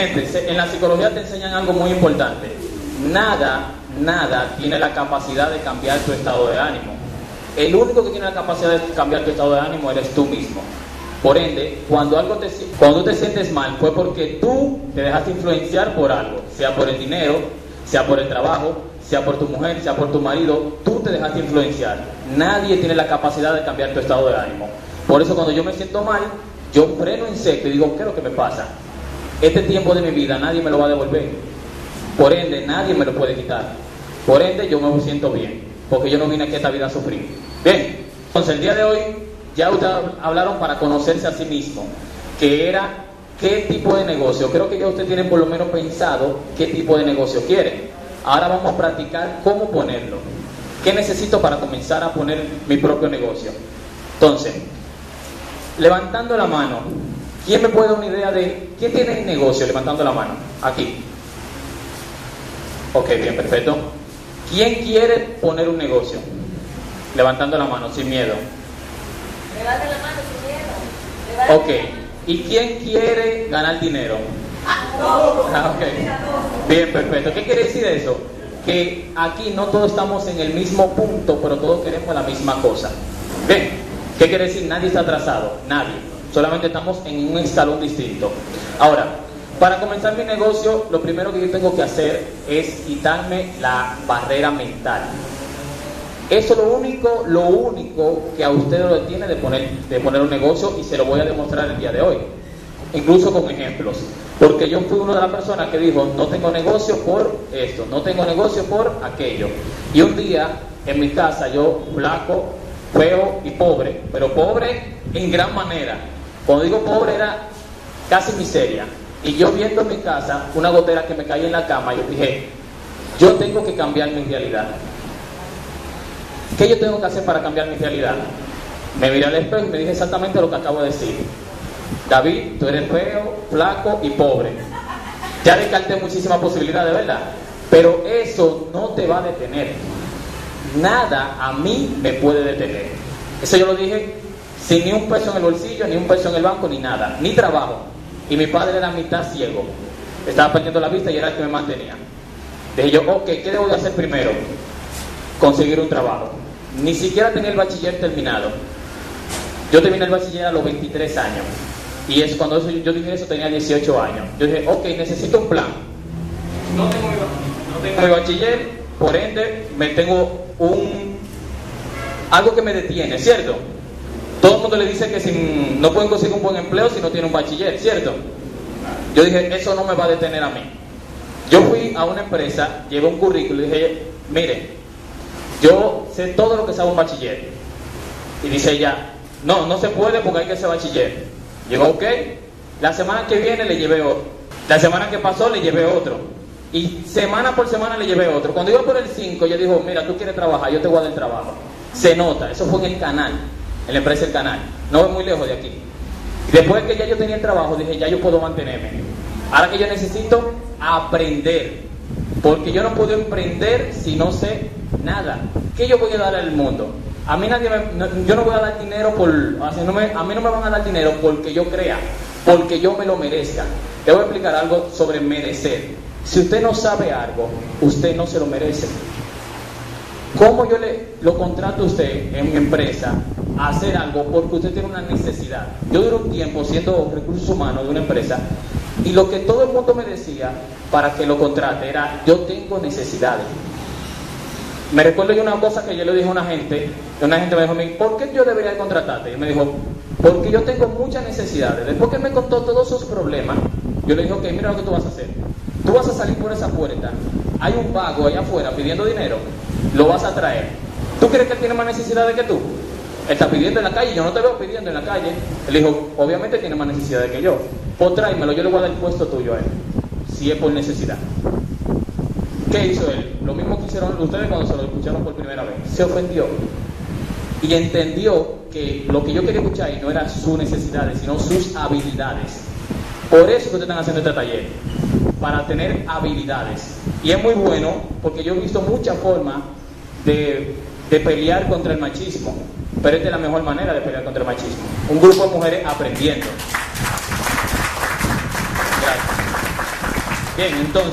Gente, en la psicología te enseñan algo muy importante. Nada, nada tiene la capacidad de cambiar tu estado de ánimo. El único que tiene la capacidad de cambiar tu estado de ánimo eres tú mismo. Por ende, cuando, algo te, cuando te sientes mal fue porque tú te dejaste influenciar por algo, sea por el dinero, sea por el trabajo, sea por tu mujer, sea por tu marido, tú te dejaste influenciar. Nadie tiene la capacidad de cambiar tu estado de ánimo. Por eso cuando yo me siento mal, yo freno en seco y digo, ¿qué es lo que me pasa? Este tiempo de mi vida nadie me lo va a devolver. Por ende, nadie me lo puede quitar. Por ende, yo me siento bien, porque yo no vine aquí a esta vida a sufrir. Bien, entonces el día de hoy ya ustedes hablaron para conocerse a sí mismo, que era qué tipo de negocio. Creo que ya ustedes tienen por lo menos pensado qué tipo de negocio quieren. Ahora vamos a practicar cómo ponerlo. ¿Qué necesito para comenzar a poner mi propio negocio? Entonces, levantando la mano, ¿quién me puede dar una idea de quién tiene el negocio? Levantando la mano, aquí. Ok, bien, perfecto. ¿Quién quiere poner un negocio? Levantando la mano, sin miedo. Levanta la mano sin miedo. Ok. ¿Y quién quiere ganar dinero? Ah, ok. Bien, perfecto. ¿Qué quiere decir eso? Que aquí no todos estamos en el mismo punto, pero todos queremos la misma cosa. Bien, ¿qué quiere decir? Nadie está atrasado, nadie. Solamente estamos en un escalón distinto. Ahora, para comenzar mi negocio, lo primero que yo tengo que hacer es quitarme la barrera mental. Eso es lo único, lo único que a usted lo tiene de poner, de poner un negocio y se lo voy a demostrar el día de hoy. Incluso con ejemplos. Porque yo fui una de las personas que dijo, no tengo negocio por esto, no tengo negocio por aquello. Y un día en mi casa yo flaco, feo y pobre, pero pobre en gran manera. Cuando digo pobre era casi miseria. Y yo viendo en mi casa una gotera que me caía en la cama, yo dije, yo tengo que cambiar mi realidad. ¿Qué yo tengo que hacer para cambiar mi realidad? Me miré al espejo y me dije exactamente lo que acabo de decir. David, tú eres feo, flaco y pobre. Ya descarté muchísimas posibilidades, ¿verdad? Pero eso no te va a detener. Nada a mí me puede detener. Eso yo lo dije sin ni un peso en el bolsillo, ni un peso en el banco, ni nada, ni trabajo. Y mi padre era mitad ciego. Estaba perdiendo la vista y era el que me mantenía. Dije yo, ok, ¿qué debo de hacer primero? Conseguir un trabajo. Ni siquiera tenía el bachiller terminado. Yo terminé el bachiller a los 23 años. Y es cuando eso, yo dije eso tenía 18 años. Yo dije, ok, necesito un plan. No tengo mi, no tengo mi bachiller, por ende, me tengo un algo que me detiene, ¿cierto? Todo el mundo le dice que si no pueden conseguir un buen empleo si no tienen un bachiller, ¿cierto? Yo dije, eso no me va a detener a mí. Yo fui a una empresa, llevé un currículo y dije, mire, yo sé todo lo que sabe un bachiller. Y dice ella, no, no se puede porque hay que ser bachiller. Llegó, ok. La semana que viene le llevé otro. La semana que pasó le llevé otro. Y semana por semana le llevé otro. Cuando iba por el 5, ella dijo, mira, tú quieres trabajar, yo te voy a dar el trabajo. Se nota, eso fue en el canal, en la empresa del canal. No es muy lejos de aquí. Después que ya yo tenía el trabajo, dije, ya yo puedo mantenerme. Ahora que yo necesito aprender. Porque yo no puedo emprender si no sé nada. ¿Qué yo voy a dar al mundo? A mí nadie me, yo no voy a dar dinero por, así no me, a mí no me van a dar dinero porque yo crea, porque yo me lo merezca. Te voy a explicar algo sobre merecer. Si usted no sabe algo, usted no se lo merece. ¿Cómo yo le lo contrato a usted en mi empresa a hacer algo porque usted tiene una necesidad? Yo duré un tiempo siendo recursos humanos de una empresa y lo que todo el mundo me decía para que lo contrate era yo tengo necesidades. Me recuerdo yo una cosa que yo le dije a una gente, una gente me dijo a mí, ¿por qué yo debería contratarte? Y me dijo, porque yo tengo muchas necesidades. Después que me contó todos sus problemas, yo le dije, ok, mira lo que tú vas a hacer. Tú vas a salir por esa puerta, hay un vago allá afuera pidiendo dinero, lo vas a traer. ¿Tú crees que tiene más necesidades que tú? Él está pidiendo en la calle, yo no te veo pidiendo en la calle. Él dijo, obviamente tiene más necesidades que yo. Pues tráemelo, yo le voy a dar el puesto tuyo a él, si es por necesidad. ¿Qué hizo él? Lo mismo que hicieron ustedes cuando se lo escucharon por primera vez. Se ofendió. Y entendió que lo que yo quería escuchar no eran sus necesidades, sino sus habilidades. Por eso que ustedes están haciendo este taller. Para tener habilidades. Y es muy bueno porque yo he visto muchas formas de, de pelear contra el machismo. Pero esta es la mejor manera de pelear contra el machismo. Un grupo de mujeres aprendiendo. Gracias. Bien, entonces.